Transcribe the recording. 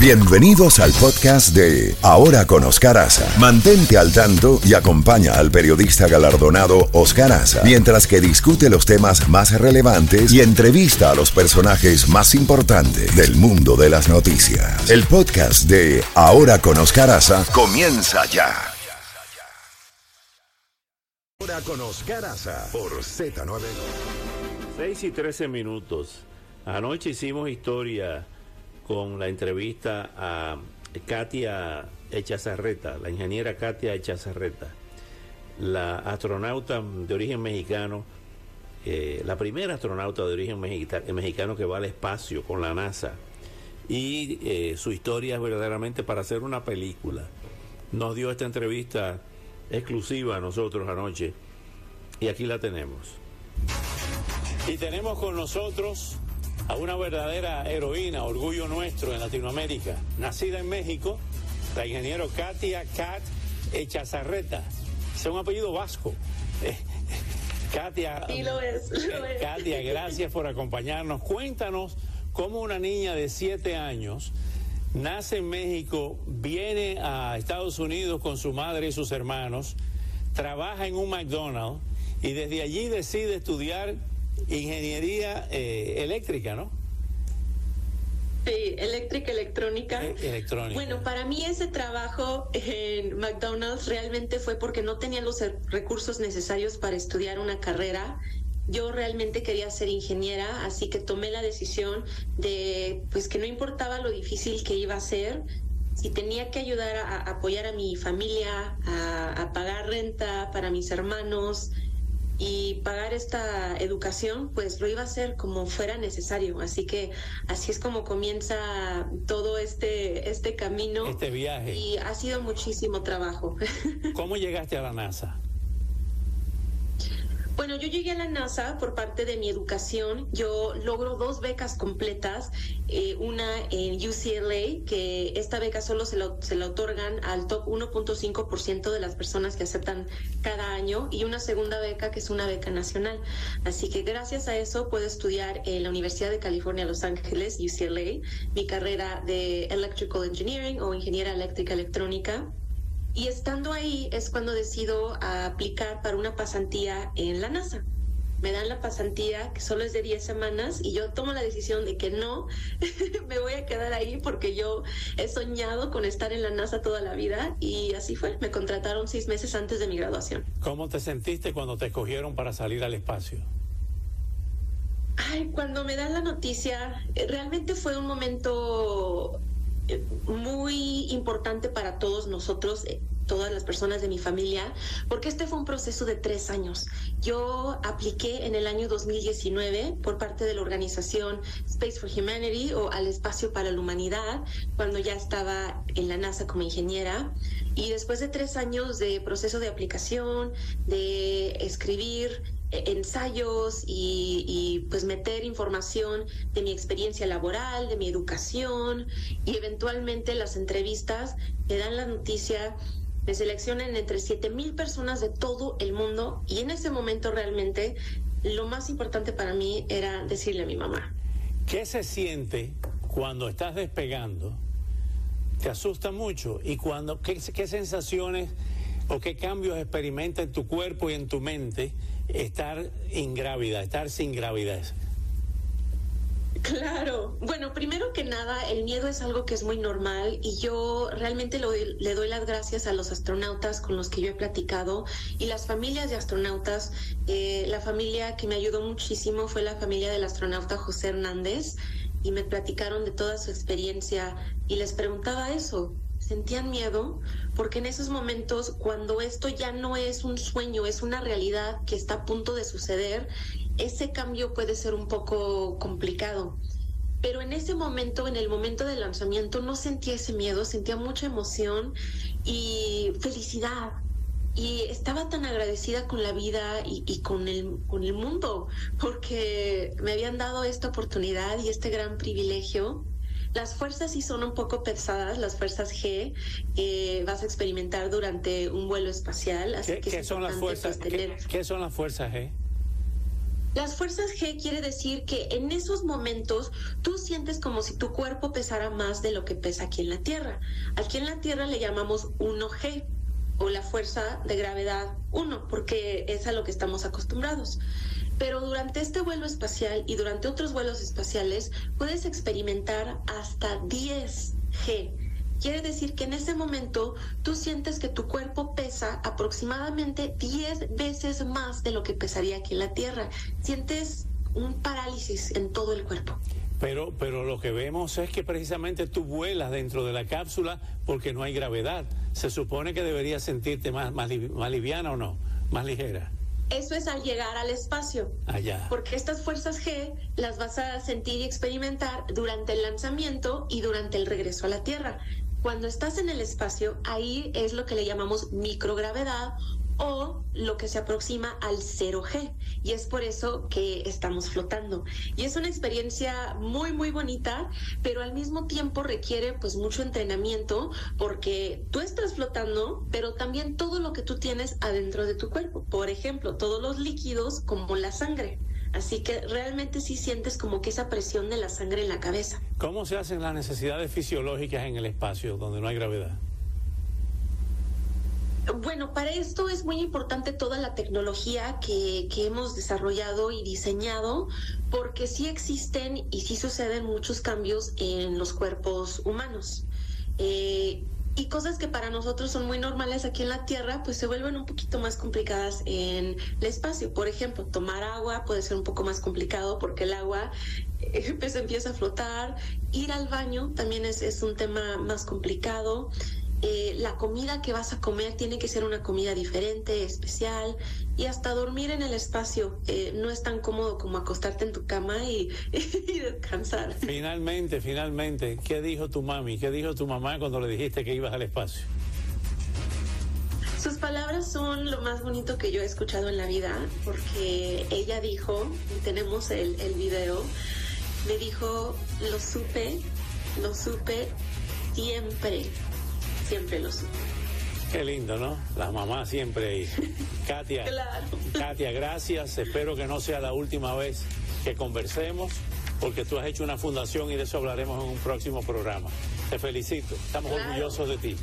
Bienvenidos al podcast de Ahora con Oscar. Mantente al tanto y acompaña al periodista galardonado Oscar Aza mientras que discute los temas más relevantes y entrevista a los personajes más importantes del mundo de las noticias. El podcast de Ahora con Oscar Aza comienza ya. Ahora con Oscar por Z9. 6 y 13 minutos. Anoche hicimos historia con la entrevista a Katia Echazarreta, la ingeniera Katia Echazarreta, la astronauta de origen mexicano, eh, la primera astronauta de origen mexicano que va al espacio con la NASA. Y eh, su historia es verdaderamente para hacer una película. Nos dio esta entrevista exclusiva a nosotros anoche y aquí la tenemos. Y tenemos con nosotros a una verdadera heroína, orgullo nuestro en Latinoamérica, nacida en México, la ingeniero Katia Kat Echazarreta. Es un apellido vasco. Katia, sí, lo es, Katia, gracias por acompañarnos. Cuéntanos cómo una niña de siete años nace en México, viene a Estados Unidos con su madre y sus hermanos, trabaja en un McDonald's y desde allí decide estudiar ingeniería eh, eléctrica, ¿no? Sí, eléctrica, electrónica. Eh, electrónica. Bueno, para mí ese trabajo en McDonald's realmente fue porque no tenía los recursos necesarios para estudiar una carrera. Yo realmente quería ser ingeniera, así que tomé la decisión de, pues que no importaba lo difícil que iba a ser, si tenía que ayudar a, apoyar a mi familia, a pagar renta para mis hermanos, y pagar esta educación, pues lo iba a hacer como fuera necesario. Así que así es como comienza todo este, este camino. Este viaje. Y ha sido muchísimo trabajo. ¿Cómo llegaste a la NASA? Bueno, yo llegué a la NASA por parte de mi educación. Yo logro dos becas completas, eh, una en UCLA, que esta beca solo se, lo, se la otorgan al top 1.5% de las personas que aceptan cada año, y una segunda beca que es una beca nacional. Así que gracias a eso puedo estudiar en la Universidad de California, Los Ángeles, UCLA, mi carrera de Electrical Engineering o Ingeniera Eléctrica Electrónica. Y estando ahí es cuando decido aplicar para una pasantía en la NASA. Me dan la pasantía que solo es de 10 semanas y yo tomo la decisión de que no, me voy a quedar ahí porque yo he soñado con estar en la NASA toda la vida y así fue. Me contrataron seis meses antes de mi graduación. ¿Cómo te sentiste cuando te escogieron para salir al espacio? Ay, cuando me dan la noticia, eh, realmente fue un momento muy importante para todos nosotros, eh, todas las personas de mi familia, porque este fue un proceso de tres años. Yo apliqué en el año 2019 por parte de la organización Space for Humanity o al espacio para la humanidad, cuando ya estaba en la NASA como ingeniera. Y después de tres años de proceso de aplicación, de escribir, ensayos y, pues meter información de mi experiencia laboral, de mi educación y eventualmente las entrevistas me dan la noticia, me seleccionan entre 7 mil personas de todo el mundo y en ese momento realmente lo más importante para mí era decirle a mi mamá. ¿Qué se siente cuando estás despegando? ¿Te asusta mucho? ¿Y cuando, qué, qué sensaciones o qué cambios experimenta en tu cuerpo y en tu mente? estar ingrávida, estar sin gravidez? Claro, bueno, primero que nada, el miedo es algo que es muy normal y yo realmente le doy las gracias a los astronautas con los que yo he platicado y las familias de astronautas. Eh, la familia que me ayudó muchísimo fue la familia del astronauta José Hernández y me platicaron de toda su experiencia y les preguntaba eso, sentían miedo, porque en esos momentos, cuando esto ya no es un sueño, es una realidad que está a punto de suceder, ese cambio puede ser un poco complicado. Pero en ese momento, en el momento del lanzamiento, no sentía ese miedo, sentía mucha emoción y felicidad. Y estaba tan agradecida con la vida y, con, el, con el mundo, porque me habían dado esta oportunidad y este gran privilegio las fuerzas sí son un poco pesadas, las fuerzas G que vas a experimentar durante un vuelo espacial. ¿Qué, son las fuerzas, ¿qué, son las fuerzas G? Las fuerzas G quiere decir que en esos momentos tú sientes como si tu cuerpo pesara más de lo que pesa aquí en la Tierra. Aquí en la Tierra le llamamos 1G o la fuerza de gravedad 1 porque es a lo que estamos acostumbrados. Pero durante este vuelo espacial y durante otros vuelos espaciales puedes experimentar hasta 10G Quiere decir que en ese momento tú sientes que tu cuerpo pesa aproximadamente 10 veces más de lo que pesaría aquí en la Tierra. Sientes un parálisis en todo el cuerpo. Pero, pero lo que vemos es que precisamente tú vuelas dentro de la cápsula porque no hay gravedad. Se supone que deberías sentirte más, más, más liviana o no, más ligera. Eso es al llegar al espacio. Allá. Porque estas fuerzas G las vas a sentir y experimentar durante el lanzamiento y durante el regreso a la Tierra. Cuando estás en el espacio, ahí es lo que le llamamos microgravedad o lo que se aproxima al 0G. Y es por eso que estamos flotando. Y es una experiencia muy, muy bonita, pero al mismo tiempo requiere pues mucho entrenamiento porque tú estás flotando, pero también todo lo que tú tienes adentro de tu cuerpo. Por ejemplo, todos los líquidos como la sangre. Así que realmente sí sientes como que esa presión de la sangre en la cabeza. ¿Cómo se hacen las necesidades fisiológicas en el espacio donde no hay gravedad? Bueno, para esto es muy importante toda la tecnología que, que, hemos desarrollado y diseñado, porque sí existen y sí suceden muchos cambios en los cuerpos humanos. Eh, y cosas que para nosotros son muy normales aquí en la Tierra, pues se vuelven un poquito más complicadas en el espacio. Por ejemplo, tomar agua puede ser un poco más complicado porque el agua eh, pues empieza a flotar. Ir al baño también es, es un tema más complicado. Eh, la comida que vas a comer tiene que ser una comida diferente, especial, y hasta dormir en el espacio eh, no es tan cómodo como acostarte en tu cama y, y, descansar. Finalmente, finalmente, ¿qué dijo tu mami? ¿Qué dijo tu mamá cuando le dijiste que ibas al espacio? Sus palabras son lo más bonito que yo he escuchado en la vida, porque ella dijo, y tenemos el, el video, me dijo, lo supe, lo supe siempre siempre lo supe. Qué lindo, ¿no? La mamá siempre ahí. Katia, claro. Katia, gracias. Espero que no sea la última vez que conversemos, porque tú has hecho una fundación y de eso hablaremos en un próximo programa. Te felicito. Estamos claro. orgullosos de ti.